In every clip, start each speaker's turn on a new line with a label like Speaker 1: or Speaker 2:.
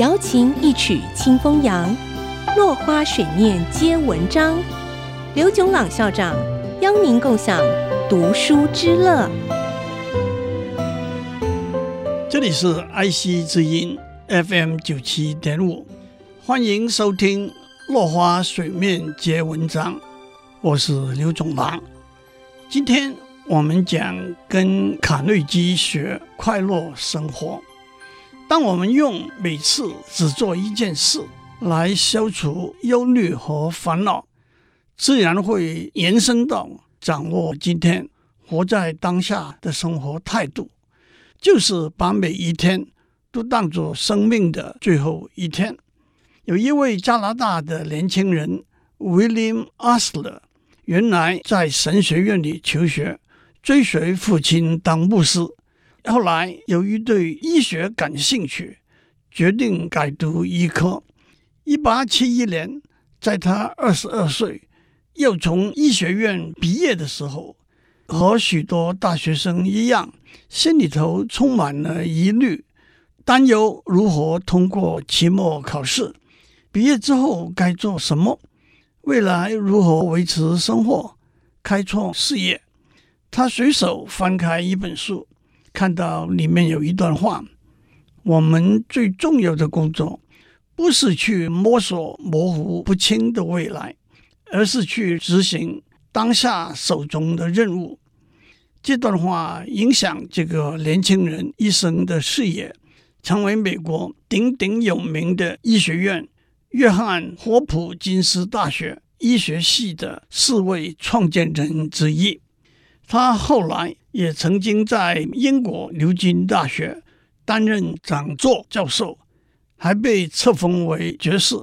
Speaker 1: 瑶琴一曲清风扬，落花水面皆文章。刘炯朗校长邀您共享读书之乐。
Speaker 2: 这里是 IC 之音 FM 九七点五，欢迎收听《落花水面皆文章》，我是刘炯朗。今天我们讲跟卡内基学快乐生活。当我们用每次只做一件事来消除忧虑和烦恼，自然会延伸到掌握今天活在当下的生活态度，就是把每一天都当作生命的最后一天。有一位加拿大的年轻人 William Osler。原来在神学院里求学，追随父亲当牧师。后来由于对医学感兴趣，决定改读医科。一八七一年，在他二十二岁，又从医学院毕业的时候，和许多大学生一样，心里头充满了疑虑，担忧如何通过期末考试，毕业之后该做什么。未来如何维持生活、开创事业？他随手翻开一本书，看到里面有一段话：“我们最重要的工作，不是去摸索模糊不清的未来，而是去执行当下手中的任务。”这段话影响这个年轻人一生的事业，成为美国鼎鼎有名的医学院。约翰霍普金斯大学医学系的四位创建人之一，他后来也曾经在英国牛津大学担任讲座教授，还被册封为爵士。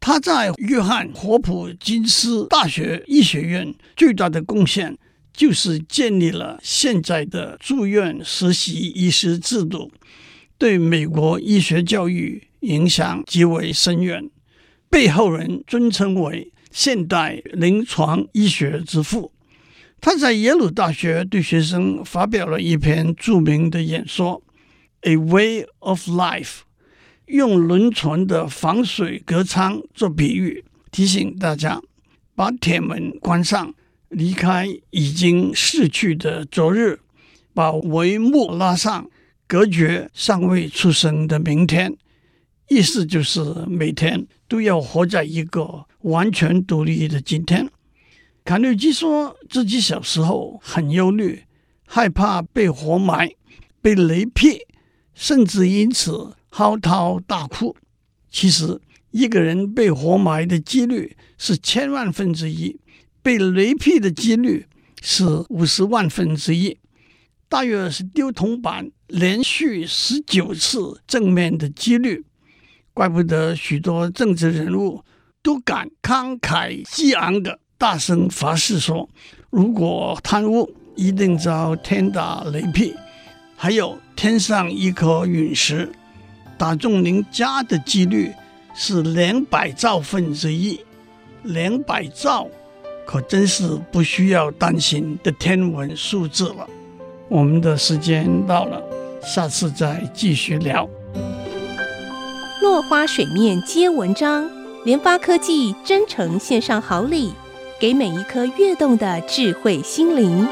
Speaker 2: 他在约翰霍普金斯大学医学院最大的贡献，就是建立了现在的住院实习医师制度，对美国医学教育影响极为深远，被后人尊称为现代临床医学之父。他在耶鲁大学对学生发表了一篇著名的演说《A Way of Life》，用轮船的防水隔舱做比喻，提醒大家把铁门关上，离开已经逝去的昨日，把帷幕拉上，隔绝尚未出生的明天。意思就是每天都要活在一个完全独立的今天。卡内基说自己小时候很忧虑，害怕被活埋、被雷劈，甚至因此嚎啕大哭。其实，一个人被活埋的几率是千万分之一，被雷劈的几率是五十万分之一，大约是丢铜板连续十九次正面的几率。怪不得许多政治人物都敢慷慨激昂的大声发誓说：“如果贪污，一定遭天打雷劈。”还有天上一颗陨石打中您家的几率是两百兆分之一，两百兆可真是不需要担心的天文数字了。我们的时间到了，下次再继续聊。
Speaker 1: 落花水面皆文章，联发科技真诚献上好礼，给每一颗跃动的智慧心灵。